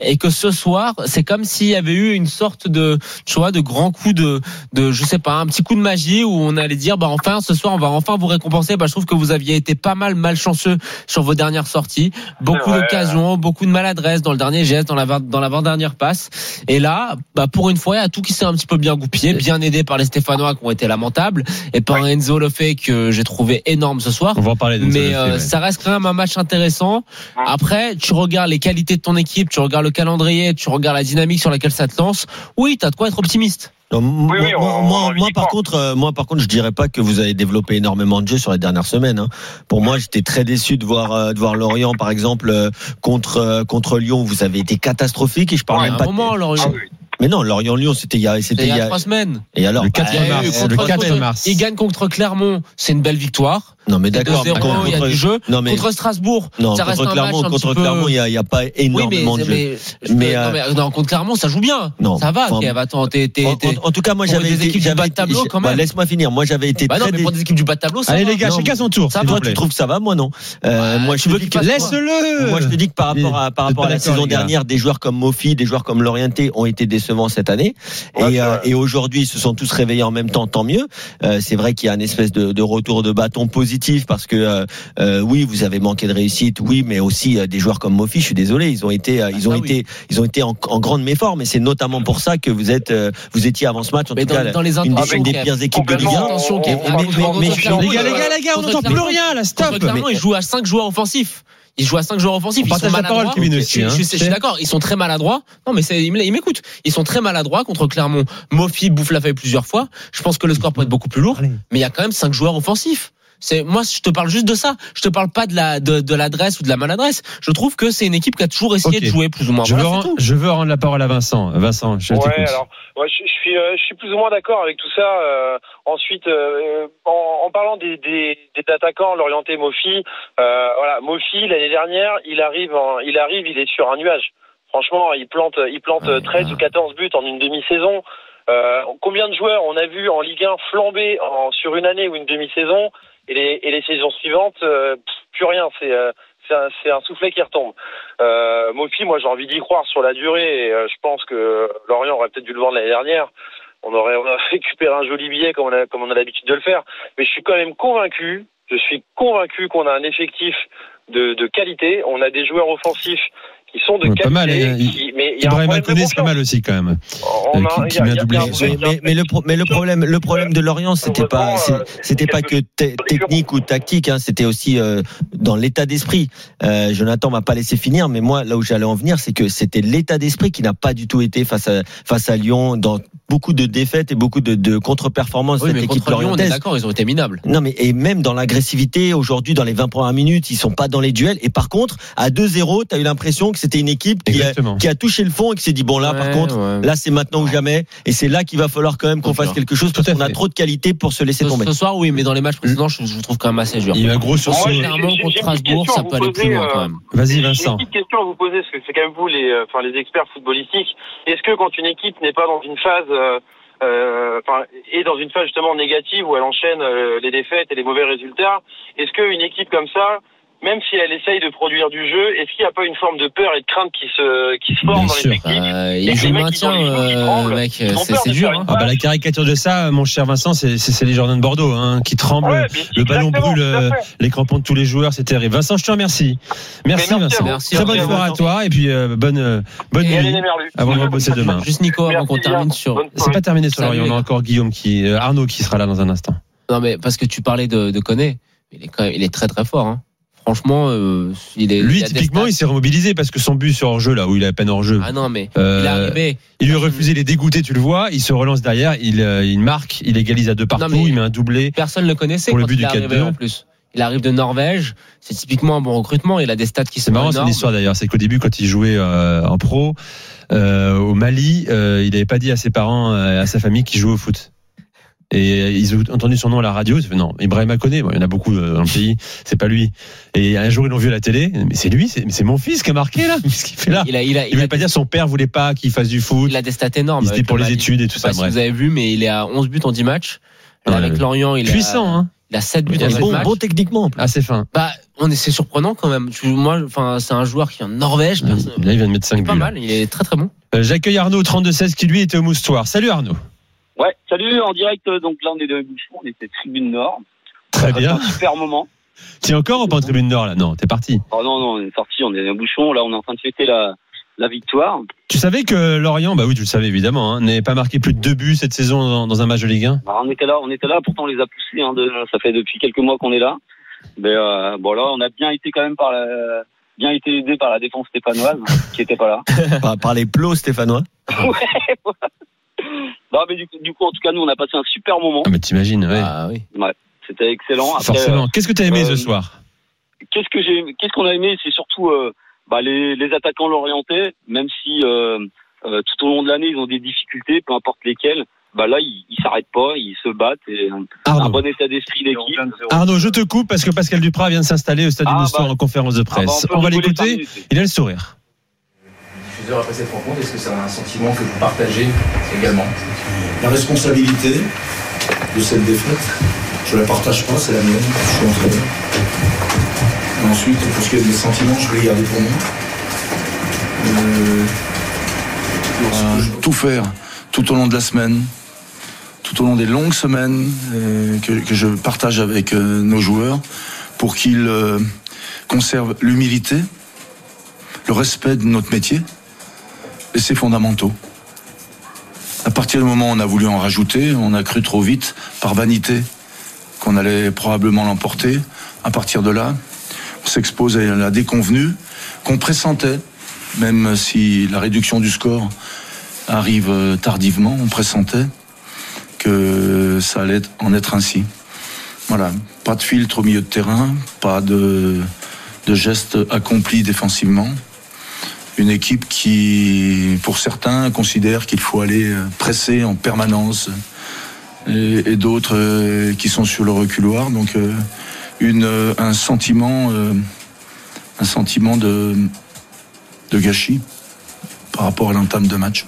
F: et que ce soir, c'est comme s'il y avait eu une sorte de, tu vois, de grand coup de, de, je sais pas, un petit coup de magie où on allait dire, bah enfin, ce soir, on va enfin vous récompenser. Bah, je trouve que vous aviez été pas mal malchanceux sur vos dernières sorties, beaucoup
C: Ouais.
F: D'occasions, beaucoup de maladresse dans le dernier geste, dans la dans l'avant-dernière passe. Et là, bah pour une fois, il y a tout qui s'est un petit peu bien goupillé, bien aidé par les Stéphanois qui ont été lamentables et par Enzo Lefebvre que j'ai trouvé énorme ce soir.
I: On va en parler de
F: Mais
I: ça,
F: euh,
I: ouais.
F: ça reste quand même un match intéressant. Après, tu regardes les qualités de ton équipe, tu regardes le calendrier, tu regardes la dynamique sur laquelle ça te lance. Oui, t'as de quoi être optimiste.
E: Non,
C: oui, on-
E: moi,
C: on
E: moi, par contre, euh, moi par contre, je dirais pas que vous avez développé énormément de jeux sur les dernières semaines. hein. Pour moi, j'étais très déçu de voir euh, de voir Lorient, par exemple, euh, contre euh, contre Lyon. Vous avez été catastrophique et je parle
F: Ouais,
E: même
F: un
E: pas. de-
F: moment, Lorient.
E: Mais non, Lorient Lyon, c'était il y a
F: C'était il y a trois semaines.
E: Et alors
I: Le 4
E: bah,
I: mars,
F: Eh, contre-
I: le 4
F: contre-
I: mars.
F: Il gagne contre Clermont, c'est une belle victoire.
E: Non, mais d'accord.
F: 2-0,
E: contre-
F: il y a du jeu.
E: Non, mais
F: Contre Strasbourg,
E: non,
F: ça reste
E: contre
F: un
E: Clermont,
F: match un
E: contre
F: petit peu-
E: Clermont, il y a, il y a pas
F: Oui, mais,
E: énormément de jeux.
F: mais, je
E: Mais, euh,
F: non, mais non, contre Clermont, ça joue bien.
E: Non,
F: ça va.
E: enfin,
F: Kev. attends, t'es, t'es,
E: En,
F: t'es-
E: en- en tout cas, moi j'avais
F: des
E: été,
F: équipes du bas de tableau, quand
E: bah,
F: même.
E: laisse-moi finir. Moi j'avais été
F: Bah non,
E: très
F: mais pour des équipes du bas de tableau, ça
I: Allez
F: va.
I: les gars, chacun son tour.
E: Toi, tu trouves que ça va, moi non. Euh, moi, je
F: veux
I: Laisse-le.
E: Moi, je te dis que par rapport à, par rapport à la saison dernière, des joueurs comme Mofi, des joueurs comme Lorienté ont été décevants cette année. Et euh, aujourd'hui, ils se sont tous réveillés en même temps, tant mieux. Euh, c'est vrai qu'il y a une espèce de retour de bâton positif parce que euh, euh, oui, vous avez manqué de réussite, oui, mais aussi euh, des joueurs comme Mofi. Je suis désolé, ils ont été, euh, ils ont
F: ça, oui.
E: été, ils ont été en, en grande méforme. Et c'est notamment pour ça que vous êtes, euh, vous étiez avant ce match. En
F: Mais
E: tout
F: dans,
E: cas,
F: dans les
E: une, des- une pires équipes de Ligue
C: Complètement.
E: 1.
F: Attention,
C: On-
F: Kev.
C: on-
F: Mais-
I: Les gars, les
F: il-
I: gars, les gars, on n'entend plus rien là, stop.
F: Ils jouent à 5 joueurs offensifs. Ils jouent à 5 joueurs offensifs.
I: On
F: ils sont
I: parole,
F: maladroits.
I: Kevin,
F: Je-
I: aussi,
F: je,
I: hein.
F: je suis- je suis d'accord. Ils sont très maladroits. Non, mais c'est, il m'écoute. Ils sont très maladroits contre Clermont. Mofi bouffe la feuille plusieurs fois. Je pense que le score peut être beaucoup plus lourd.
I: Allez.
F: Mais il y a quand même 5 joueurs offensifs. C'est, moi, je te parle juste de ça. Je te parle pas de la, de, de l'adresse ou de la maladresse. Je trouve que c'est une équipe qui a toujours essayé de jouer plus ou moins.
I: Je veux,
F: Voilà,
I: je veux rendre la parole à Vincent. Vincent, je
C: Ouais,
I: t'écoute.
C: alors, moi, je, je suis, euh, je suis plus ou moins d'accord avec tout ça. Euh, ensuite, euh, en, en parlant des, des, des attaquants, l'orienté Mofi, euh, voilà, Mofi l'année dernière, il arrive, en, il arrive, il est sur un nuage. Franchement, il plante, il plante
F: Ah,
C: 13 ou 14 buts en une demi-saison. Euh, combien de joueurs on a vu en Ligue 1 flamber en, sur une année ou une demi-saison? Et les, et les saisons suivantes, euh, pff, plus rien. C'est euh, c'est un, un soufflet qui retombe. Euh, Mofi, moi j'ai envie d'y croire sur la durée et euh, je pense que Lorient aurait peut-être dû le vendre l'année dernière. On aurait, on aurait récupéré un joli billet comme on a, comme on a l'habitude de le faire. Mais je suis quand même convaincu, je suis convaincu qu'on a un effectif de, de qualité. On a des joueurs offensifs qui sont de
I: Ouais, pas
C: qualité.
I: mal, hein.
C: qui- mais il y a un
I: Ibrahim
C: problème de
I: Koné, c'est pas mal aussi quand même.
C: On
I: Euh,
C: a-
I: qui- qui
C: a- a
I: doublé.
E: Mais,
C: problème-
E: mais, mais le, pro- mais le problème, le problème de Lorient, c'était pas, c'est- c'était pas que te- technique ou tactique, hein, c'était aussi euh, dans l'état d'esprit. Euh, Jonathan m'a pas laissé finir, mais moi, là où j'allais en venir, c'est que c'était l'état d'esprit qui n'a pas du tout été face à face à Lyon dans beaucoup de défaites et beaucoup de, de contre-performances de
F: Oui,
E: cette
F: mais
E: équipe
F: contre Lyon, on est d'accord, ils ont été minables.
E: Non, mais et même dans l'agressivité, aujourd'hui, dans les 20 premières minutes, ils sont pas dans les duels. Et par contre, à 2-0, tu as eu l'impression que c'était une équipe qui a,
I: Exactement.
E: qui a touché le fond et qui s'est dit, bon, là, par contre,
F: ouais.
E: là, c'est maintenant ou jamais. Et c'est là qu'il va falloir quand même qu'on fasse quelque chose parce
I: Tout à
E: qu'on a trop de qualité pour se laisser
F: Ce,
E: tomber.
F: ce soir, oui, mais dans les matchs précédents, je, vous trouve quand même assez dur.
I: Il y a un gros
C: j'ai-
F: Clairement, contre Strasbourg, ça peut aller plus loin
C: euh,
F: quand même.
I: Vas-y
C: J'ai une
I: Vincent.
C: petite question à vous poser, parce que c'est quand même vous les, euh, enfin, les experts footballistiques. Est-ce que quand une équipe n'est pas dans une phase, enfin, est dans une phase justement négative où elle enchaîne euh, les défaites et les mauvais résultats, est-ce qu'une équipe comme ça, même si elle essaye de produire du jeu, est-ce qu'il n'y a pas une forme de peur et de crainte qui se, qui se forme
I: Bien
C: dans
I: sûr.
C: les équipes
F: Euh,
C: Et
F: il joue maintien, euh, mec, c'est
C: peur
F: c'est
C: de
F: dur. Hein.
I: Ah bah la caricature de ça, mon cher Vincent, c'est c'est- c'est les Jordan de Bordeaux hein, qui tremblent,
C: Ouais,
I: le ballon brûle euh, les crampons de tous les joueurs, c'est terrible. Vincent, je te remercie. Merci,
C: merci
I: Vincent.
F: Merci,
I: Très bonne soirée à toi et puis euh, bonne euh, bonne
C: Et
I: nuit avant de rebosser demain.
F: Juste Nico, avant qu'on termine sur.
I: C'est pas terminé sur Lorient, on a encore Guillaume qui euh, Arnaud qui sera là dans un instant.
F: Non, mais parce que tu parlais de, de Koné, il est quand même, il est très très fort. Hein. Franchement, euh, il est.
I: Lui
F: il
I: typiquement, il s'est remobilisé parce que son but sur hors-jeu là où il a à peine hors-jeu.
F: Ah non, mais
I: euh,
F: il est arrivé.
I: il lui a refusé, il est dégoûté, tu le vois, il se relance derrière, il, euh, il marque, il égalise à deux partout,
F: Non,
I: il met un doublé.
F: Personne ne le connaissait
I: Pour le but
F: il
I: du
F: est arrivé
I: 4-2.
F: en plus. Il arrive de Norvège. C'est typiquement un bon recrutement. Il a des stats qui
I: C'est
F: sont
I: marrant son
F: énormes.
I: histoire d'ailleurs, c'est qu'au début quand il jouait euh, en pro euh, au Mali, euh, il n'avait pas dit à ses parents, euh, à sa famille qu'il jouait au foot. Et ils ont entendu son nom à la radio. Ils ont fait, non, Ibrahim Koné, bon, il y en a beaucoup euh, dans le pays, c'est pas lui. Et un jour, ils l'ont vu à la télé. Mais c'est lui, c'est mais c'est mon fils qui a marqué là. Qu'est-ce qu'il fait là?
F: Il a, il a,
I: Il
F: il a,
I: voulait pas dire son père voulait pas qu'il fasse du foot.
F: il a des stats énormes.
I: Il dit
F: avec
I: pour
F: le
I: les
F: Mali.
I: études et tout
F: Je sais pas
I: ça.
F: si
I: Bref.
F: vous avez vu, mais il est à 11 buts en 10 matchs. Avec Lorient, il est
I: Puissant, hein.
F: il a 7 buts en
E: Et
F: 7
E: bon,
F: matchs.
E: bon techniquement. en plus.
I: Assez fin.
F: Bah, on est, c'est surprenant quand même. Moi, enfin, c'est un joueur qui est en Norvège. personne-
I: Là, il vient de mettre 5
F: C'est
I: buts.
F: pas mal. Il est très très bon.
I: Euh, J'accueille Arnaud 32-16 qui lui était au moustoir. Salut Arnaud.
J: Ouais, salut, en direct, euh, donc là on est de Bouchon, on était tribune nord.
I: Très bien.
J: un super moment.
I: Tu es encore au pas en tribune nord là? Non, t'es parti.
J: Oh non, non, on est sorti, on est à Bouchon, là on est en train de fêter la, la victoire.
I: Tu savais que Lorient, bah oui, tu le savais évidemment, hein, n'avait pas marqué plus de deux buts cette saison dans, dans un match de Ligue 1
J: Alors, on était là, on était là, pourtant on les a poussés, hein, de- ça fait depuis quelques mois qu'on est là. Mais euh, bon là, on a bien été quand même par la, bien été aidé par la défense stéphanoise, qui était pas là.
E: Par, par les plots stéphanois?
J: ouais, voilà. Non mais du coup, du coup, en tout cas, nous on a passé un super moment.
I: Ah, mais t'imagines, ouais.
F: Ah oui.
J: Ouais, c'était excellent. Après,
I: Forcément. Qu'est-ce que t'as aimé
J: euh,
I: ce soir?
J: Qu'est-ce que j'ai qu'est-ce qu'on a aimé? C'est surtout euh, bah, les, les attaquants l'orientais même si euh, euh, tout au long de l'année ils ont des difficultés peu importe lesquelles bah là ils, ils s'arrêtent pas ils se battent et un, bon état d'esprit d'équipe
I: Arnaud, je te coupe parce que Pascal Duprat vient de s'installer au stade du
J: Ah,
I: Moustoir
J: bah.
I: en conférence de
J: Ah, bah,
I: presse. on va l'écouter. Il a le sourire.
K: Plusieurs après cette rencontre, est-ce que c'est un sentiment que vous partagez également?
L: La responsabilité de cette défaite, je la partage pas, c'est la mienne, je suis entraîneur. Et ensuite, pour ce qui est des sentiments, je vais les garder pour moi. Euh, je vais tout faire tout au long de la semaine, tout au long des longues semaines euh, que, que je partage avec euh, nos joueurs pour qu'ils euh, conservent l'humilité, le respect de notre métier, et c'est fondamentaux. À partir du moment où on a voulu en rajouter, on a cru trop vite, par vanité, qu'on allait probablement l'emporter. À partir de là, on s'expose à la déconvenue qu'on pressentait, même si la réduction du score arrive euh, tardivement, on pressentait que ça allait en être ainsi. Voilà, pas de filtre au milieu de terrain, pas de, de gestes accomplis défensivement une équipe qui, pour certains, considère qu'il faut aller euh, presser en permanence et, et d'autres euh, qui sont sur le reculoir. Donc, euh, une, euh, un sentiment, euh, un sentiment de, de gâchis par rapport à l'entame de match.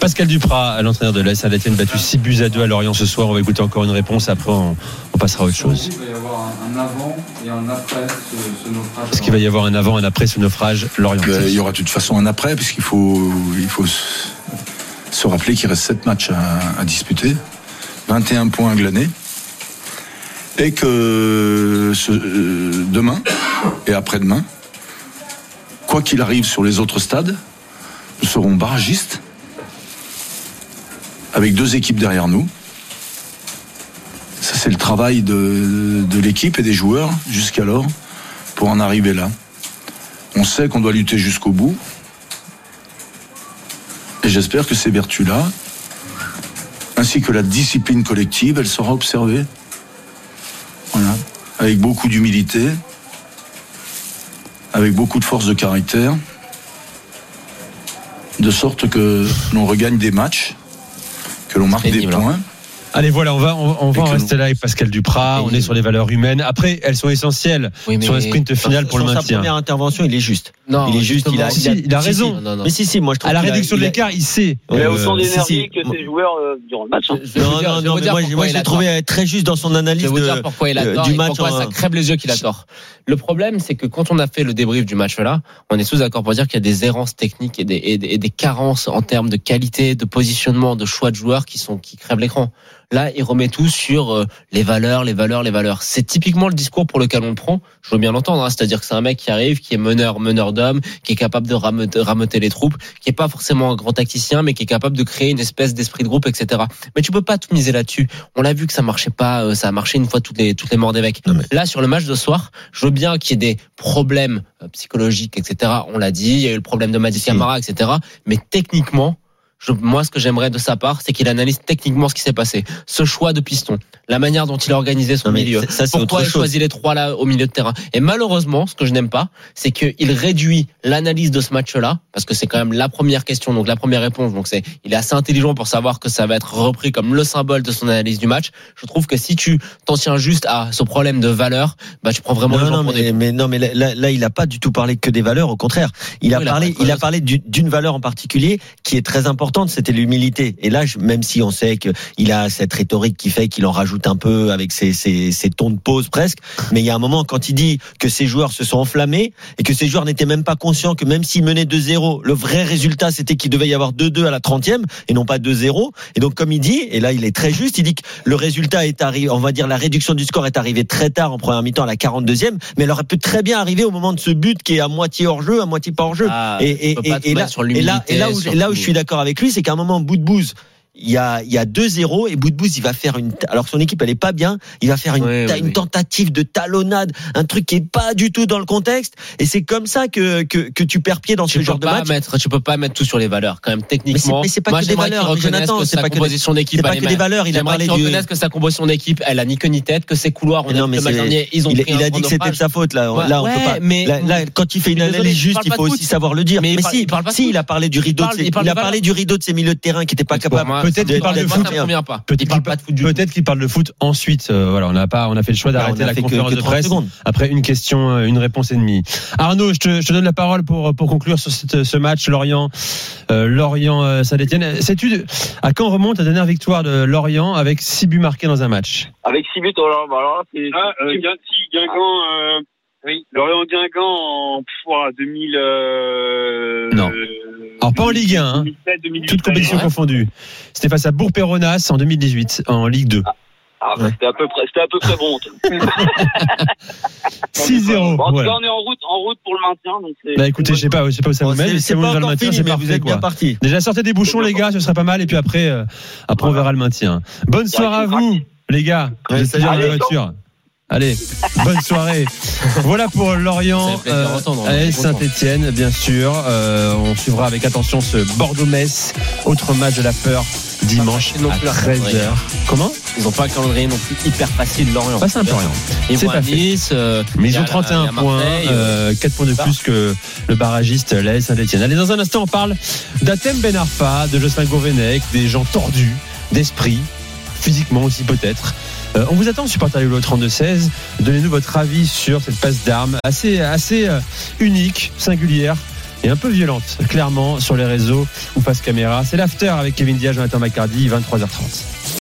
I: Pascal Duprat, l'entraîneur de l'AS Saint-Etienne, battu 6 buts à 2 à Lorient ce soir. On va écouter encore une réponse. Après, on, on passera à autre chose.
K: Il va y avoir un, un avant et un après ce, ce naufrage.
I: Est-ce qu'il va y avoir un avant, un après ce naufrage Lorient
L: Euh, il y aura de toute façon un après, puisqu'il faut, il faut se, rappeler qu'il reste 7 matchs à, à disputer, 21 points à glaner, et que ce- euh, demain et après-demain, quoi qu'il arrive sur les autres stades, nous serons barragistes, avec deux équipes derrière nous. Ça, c'est le travail de, l'équipe et des joueurs jusqu'alors pour en arriver là. On sait qu'on doit lutter jusqu'au bout. Et j'espère que ces vertus-là, ainsi que la discipline collective, elle sera observée. Voilà. Avec beaucoup d'humilité, avec beaucoup de force de caractère, de sorte que l'on regagne des matchs, que l'on marque des
F: hein.
L: points.
I: Allez, voilà, on va, on, on va en rester là avec Pascal Duprat. On est sur les valeurs humaines. Après, elles sont essentielles
F: Oui,
I: sur le sprint final pour le
E: Sur sa
I: maintien.
E: première intervention, il est juste.
F: Non,
E: il est juste. Il a.
I: Si, il a
E: si,
I: raison.
E: si.
F: Non, non, non.
E: Mais si, si, moi je trouve
I: À la
E: a-
I: réduction de
E: il a-
I: l'écart, il sait.
J: il a
I: Euh,
J: autant d'énergie
E: si.
J: que
E: Moi-
J: ses joueurs euh, durant le match hein.
E: Non,
F: dire-
E: non, non, mais moi,
F: il
E: je
F: a
E: l'ai trouvé très juste dans son analyse de-
F: pourquoi il a
E: euh,
F: tort
E: du match.
F: pourquoi ça crève les yeux qu'il a tort. Le problème, c'est que quand on a fait le débrief du match là, on est tous d'accord pour dire qu'il y a des errances techniques et des, et des- et des carences en termes de qualité, de positionnement, de choix de joueurs qui sont qui crèvent l'écran. Là, il remet tout sur euh, les valeurs, les valeurs, les valeurs. C'est typiquement le discours pour lequel on le prend. Je veux bien l'entendre, hein. c'est-à-dire que c'est un mec qui arrive, qui est meneur, meneur d'hommes, qui est capable de rameuter, rameuter les troupes, qui est pas forcément un grand tacticien, mais qui est capable de créer une espèce d'esprit de groupe, etc. Mais tu peux pas tout miser là-dessus. On l'a vu que ça marchait pas, euh, ça a marché une fois toutes les toutes les morts d'évêques. Là, sur le match de soir, je veux bien qu'il y ait des problèmes euh, psychologiques, etc. On l'a dit, il y a eu le problème de Madi Camara, etc. Mais techniquement, je, moi, ce que j'aimerais de sa part, c'est qu'il analyse techniquement ce qui s'est passé. Ce choix de piston, la manière dont il a organisé son
E: Non,
F: milieu.
E: ça,
F: Pourquoi il
E: chose.
F: choisit les trois là au milieu de terrain. Et malheureusement, ce que je n'aime pas, c'est qu'il réduit l'analyse de ce match-là, parce que c'est quand même la première question, donc la première réponse. Donc c'est, il est assez intelligent pour savoir que ça va être repris comme le symbole de son analyse du match. Je trouve que si tu t'en tiens juste à ce problème de valeur, bah tu prends vraiment
E: non,
F: les gens
E: non,
F: pour
E: mais,
F: des
E: mais non, mais là, là, il a pas du tout parlé que des valeurs. Au contraire, il a
F: Oui, il a
E: parlé, il a d'une valeur en particulier qui est très importante. C'était l'humilité. Et là, même si on sait qu'il a cette rhétorique qui fait qu'il en rajoute un peu avec ses, ses, ses tons de pause presque, mais il y a un moment quand il dit que ses joueurs se sont enflammés et que ces joueurs n'étaient même pas conscients que même s'ils menaient 2-0, le vrai résultat c'était qu'il devait y avoir 2-2 à la 30e et non pas 2-0. Et donc comme il dit, et là il est très juste, il dit que le résultat est arrivé, on va dire la réduction du score est arrivée très tard en première mi-temps à la 42e, mais elle aurait pu très bien arriver au moment de ce but qui est à moitié hors jeu, à moitié pas hors jeu.
F: Ah,
E: et, là,
F: mettre sur
E: et là, et là où, là où je suis d'accord avec c'est qu'à un moment, bout de bouse, il y a, il y a 2-0 et bouse, il va faire une, alors que son équipe elle est pas bien, il va faire une,
F: oui.
E: tentative de talonnade, un truc qui est pas du tout dans le contexte, et c'est comme ça que, que, que tu perds pied dans
F: tu
E: ce genre de match.
F: mettre, tu peux pas mettre tout sur les valeurs quand même techniquement.
E: mais c'est pas
F: moi
E: que des valeurs, Jonathan,
F: que
E: c'est pas
F: composition d'équipe
E: pas que des valeurs, il a parlé du-
F: que sa composition d'équipe elle a ni queue ni tête, que ses couloirs on
E: non, mais
F: le dernier ils ont
E: il, il a dit que c'était de sa faute là. Là, on peut pas.
F: mais-
E: là, quand il fait une analyse juste, il faut aussi savoir le dire.
F: Mais
E: si,
F: il
E: a parlé du rideau,
F: parle-
E: de ses,
F: il
E: a parlé du rideau de ses milieux de terrain qui n'étaient pas capables.
I: Peut-être qu'il parle de foot. Peut-être qu'il
F: pas de foot du tout.
I: peut-être qu'il parle de foot ensuite. euh, voilà, on n'a pas, on a fait le choix d'arrêter
E: a
I: la conférence
E: que
I: de
E: 30
I: presse
E: secondes.
I: après une question, euh, une réponse et demie. Arnaud, je te, je te donne la parole pour pour conclure sur cette- ce match Lorient, euh, Lorient euh, Saint-Étienne. Sais-tu de- à quand remonte la dernière victoire de Lorient avec six buts marqués dans un match?
J: Avec 6 buts, alors, bah, alors là, c'est.
M: Ah, euh, si, Guingamp, euh, oui, Lorient Guingamp en pff, 2000. Euh,
I: Non. Alors pas en Ligue 1, hein.
M: 2007, 2008.
I: toute compétition
M: Ouais.
I: confondue. C'était face à Bourg-Péronas en 2018 en Ligue 2.
J: Ah, bah, c'était à peu près, c'était à peu près bon.
I: 6-0.
J: Bon, en tout
I: voilà.
J: cas, on est en route, en route pour le maintien. Donc
I: Bah écoutez, je sais pas, je sais pas où ça
E: Bon,
I: vous mène.
E: c'est-
I: mais
E: c'est
I: si vous le maintien, c'est
E: vous êtes bien
I: quoi.
E: partis.
I: Déjà sortez des bouchons les gars, ce serait pas mal et puis après euh, après on verra le maintien. Bonne soirée à vous les gars.
E: Ouais,
I: Vous êtes dans la voiture. Allez, bonne soirée. Voilà pour Lorient,
F: est
I: AS
F: content.
I: Saint-Etienne, bien sûr. Euh, on suivra avec attention ce Bordeaux-Metz, autre match de la peur dimanche
F: non
I: à
F: plus, leur
I: 13h.
F: calendrier.
I: Comment?
F: Ils ont pas un calendrier non plus hyper facile Lorient.
I: Pas simple rien.
F: Ils vont à. Nice. euh,
I: Mais ils ont
F: la-
I: 31
F: il y a
I: points, euh, 4 points de plus que le barragiste l'AS Saint-Etienne. Allez, dans un instant, on parle d'Athème Ben Arfa, de Jocelyn Gourvenec, des gens tordus d'esprit, physiquement aussi peut-être. Euh, on vous attend, supporter le 32-16. Donnez-nous votre avis sur cette passe d'armes assez, assez euh, unique, singulière et un peu violente, clairement, sur les réseaux ou face caméra. C'est l'after avec Kevin Diaz, Jonathan McCardy, 23h30.